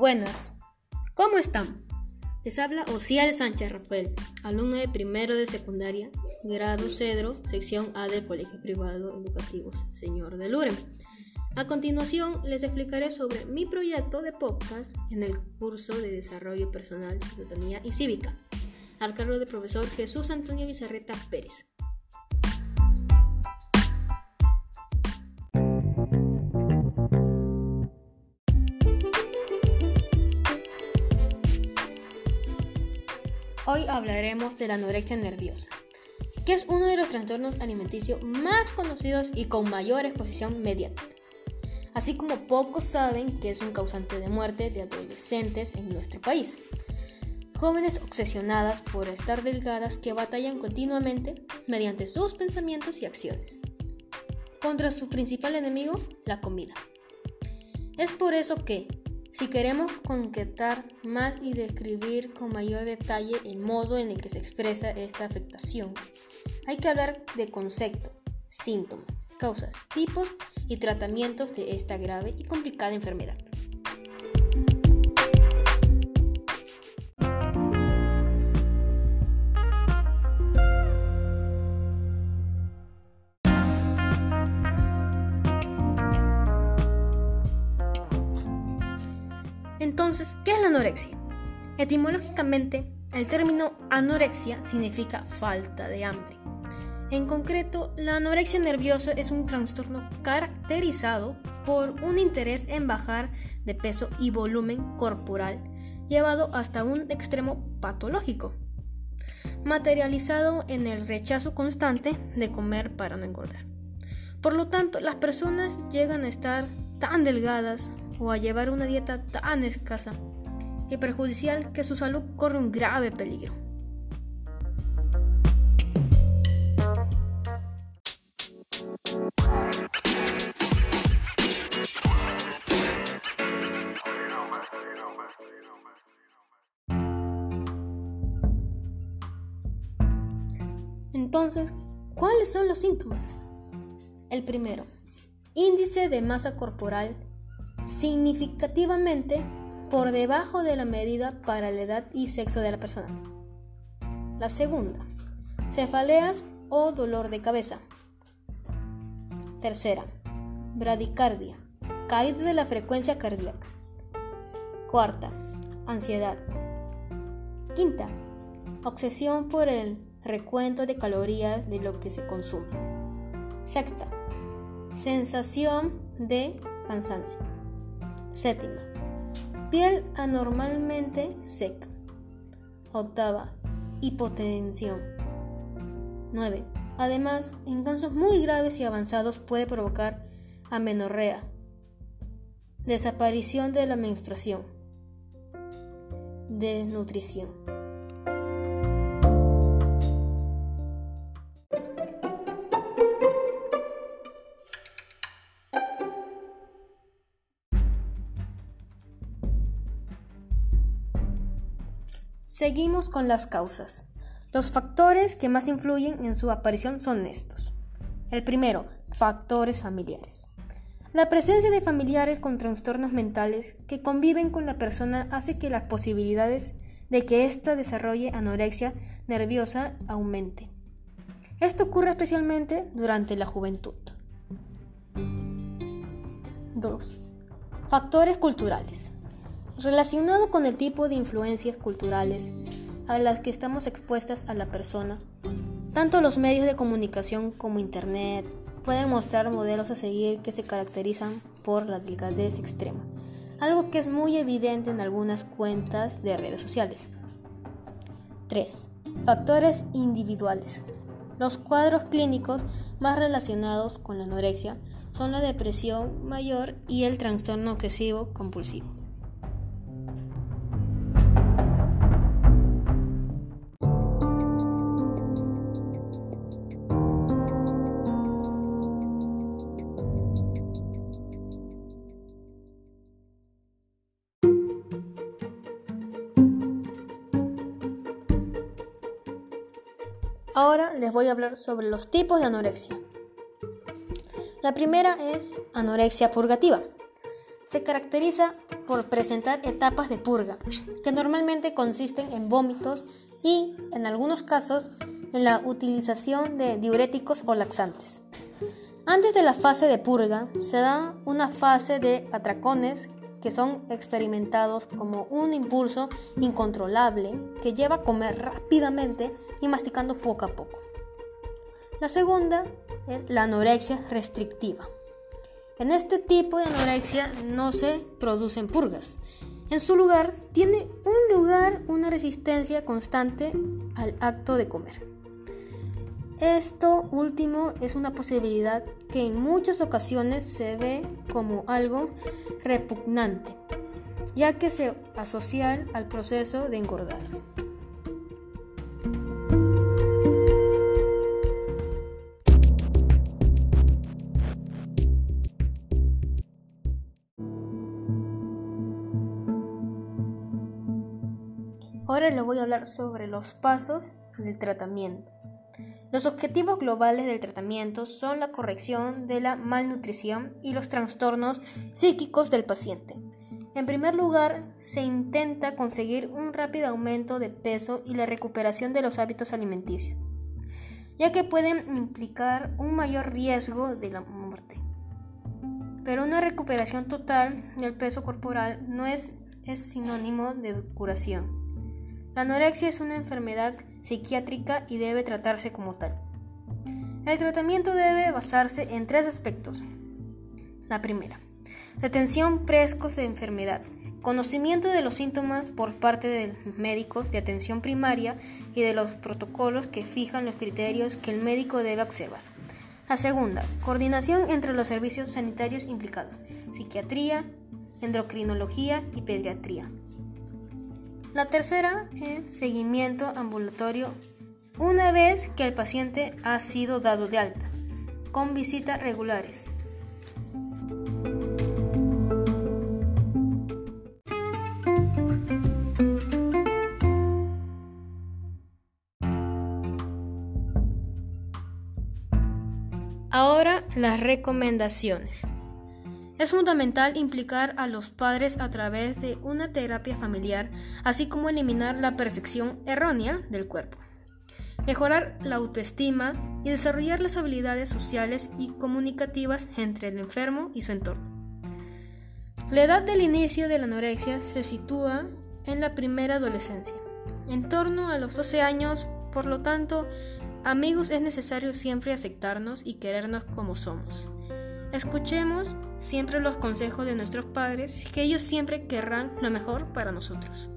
Buenas, ¿cómo están? Les habla Ocial Sánchez Rafael, alumno de primero de secundaria, grado Cedro, sección A del Colegio Privado Educativo Señor de Luren. A continuación, les explicaré sobre mi proyecto de podcast en el curso de Desarrollo Personal, Ciudadanía y Cívica, al cargo del profesor Jesús Antonio Bizarreta Pérez. Hoy hablaremos de la anorexia nerviosa, que es uno de los trastornos alimenticios más conocidos y con mayor exposición mediática. Así como pocos saben que es un causante de muerte de adolescentes en nuestro país. Jóvenes obsesionadas por estar delgadas que batallan continuamente mediante sus pensamientos y acciones. Contra su principal enemigo, la comida. Es por eso que, si queremos concretar más y describir con mayor detalle el modo en el que se expresa esta afectación, hay que hablar de concepto, síntomas, causas, tipos y tratamientos de esta grave y complicada enfermedad. Anorexia? Etimológicamente, el término anorexia significa falta de hambre. En concreto, la anorexia nerviosa es un trastorno caracterizado por un interés en bajar de peso y volumen corporal llevado hasta un extremo patológico, materializado en el rechazo constante de comer para no engordar. Por lo tanto, las personas llegan a estar tan delgadas o a llevar una dieta tan escasa y perjudicial que su salud corre un grave peligro. Entonces, ¿cuáles son los síntomas? El primero, índice de masa corporal significativamente por debajo de la medida para la edad y sexo de la persona. La segunda, cefaleas o dolor de cabeza. Tercera, bradicardia, caída de la frecuencia cardíaca. Cuarta, ansiedad. Quinta, obsesión por el recuento de calorías de lo que se consume. Sexta, sensación de cansancio. Séptima, piel anormalmente seca. Octava, hipotensión. 9. Además, en casos muy graves y avanzados puede provocar amenorrea, desaparición de la menstruación, desnutrición. Seguimos con las causas. Los factores que más influyen en su aparición son estos. El primero, factores familiares. La presencia de familiares con trastornos mentales que conviven con la persona hace que las posibilidades de que ésta desarrolle anorexia nerviosa aumente. Esto ocurre especialmente durante la juventud. 2. Factores culturales. Relacionado con el tipo de influencias culturales a las que estamos expuestas a la persona, tanto los medios de comunicación como Internet pueden mostrar modelos a seguir que se caracterizan por la delgadez extrema, algo que es muy evidente en algunas cuentas de redes sociales. 3. Factores individuales. Los cuadros clínicos más relacionados con la anorexia son la depresión mayor y el trastorno obsesivo compulsivo. Ahora les voy a hablar sobre los tipos de anorexia. La primera es anorexia purgativa. se caracteriza por presentar etapas de purga, que normalmente consisten en vómitos y, en algunos casos, en la utilización de diuréticos o laxantes. Antes de la fase de purga se da una fase de atracones que son experimentados como un impulso incontrolable que lleva a comer rápidamente y masticando poco a poco. La segunda es la anorexia restrictiva. En este tipo de anorexia no se producen purgas. En su lugar tiene un lugar una resistencia constante al acto de comer. Esto último es una posibilidad que en muchas ocasiones se ve como algo repugnante, ya que se asocia al proceso de engordar. Ahora les voy a hablar sobre los pasos del tratamiento. Los objetivos globales del tratamiento son la corrección de la malnutrición y los trastornos psíquicos del paciente. En primer lugar, se intenta conseguir un rápido aumento de peso y la recuperación de los hábitos alimenticios, ya que pueden implicar un mayor riesgo de la muerte. Pero una recuperación total del peso corporal no es, es sinónimo de curación. La anorexia es una enfermedad psiquiátrica y debe tratarse como tal. El tratamiento debe basarse en tres aspectos. La primera, detención precoz de enfermedad, conocimiento de los síntomas por parte de médicos de atención primaria y de los protocolos que fijan los criterios que el médico debe observar. La segunda, coordinación entre los servicios sanitarios implicados, psiquiatría, endocrinología y pediatría. La tercera es seguimiento ambulatorio una vez que el paciente ha sido dado de alta, con visitas regulares. Ahora las recomendaciones. Es fundamental implicar a los padres a través de una terapia familiar, así como eliminar la percepción errónea del cuerpo, mejorar la autoestima y desarrollar las habilidades sociales y comunicativas entre el enfermo y su entorno. La edad del inicio de la anorexia se sitúa en la primera adolescencia, en torno a los 12 años, por lo tanto, amigos es necesario siempre aceptarnos y querernos como somos. Escuchemos siempre los consejos de nuestros padres, que ellos siempre querrán lo mejor para nosotros.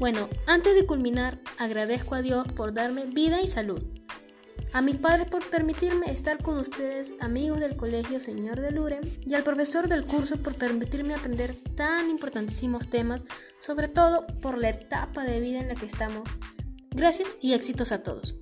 Bueno, antes de culminar, agradezco a Dios por darme vida y salud. A mis padres por permitirme estar con ustedes, amigos del colegio Señor de Lure, y al profesor del curso por permitirme aprender tan importantísimos temas, sobre todo por la etapa de vida en la que estamos. Gracias y éxitos a todos.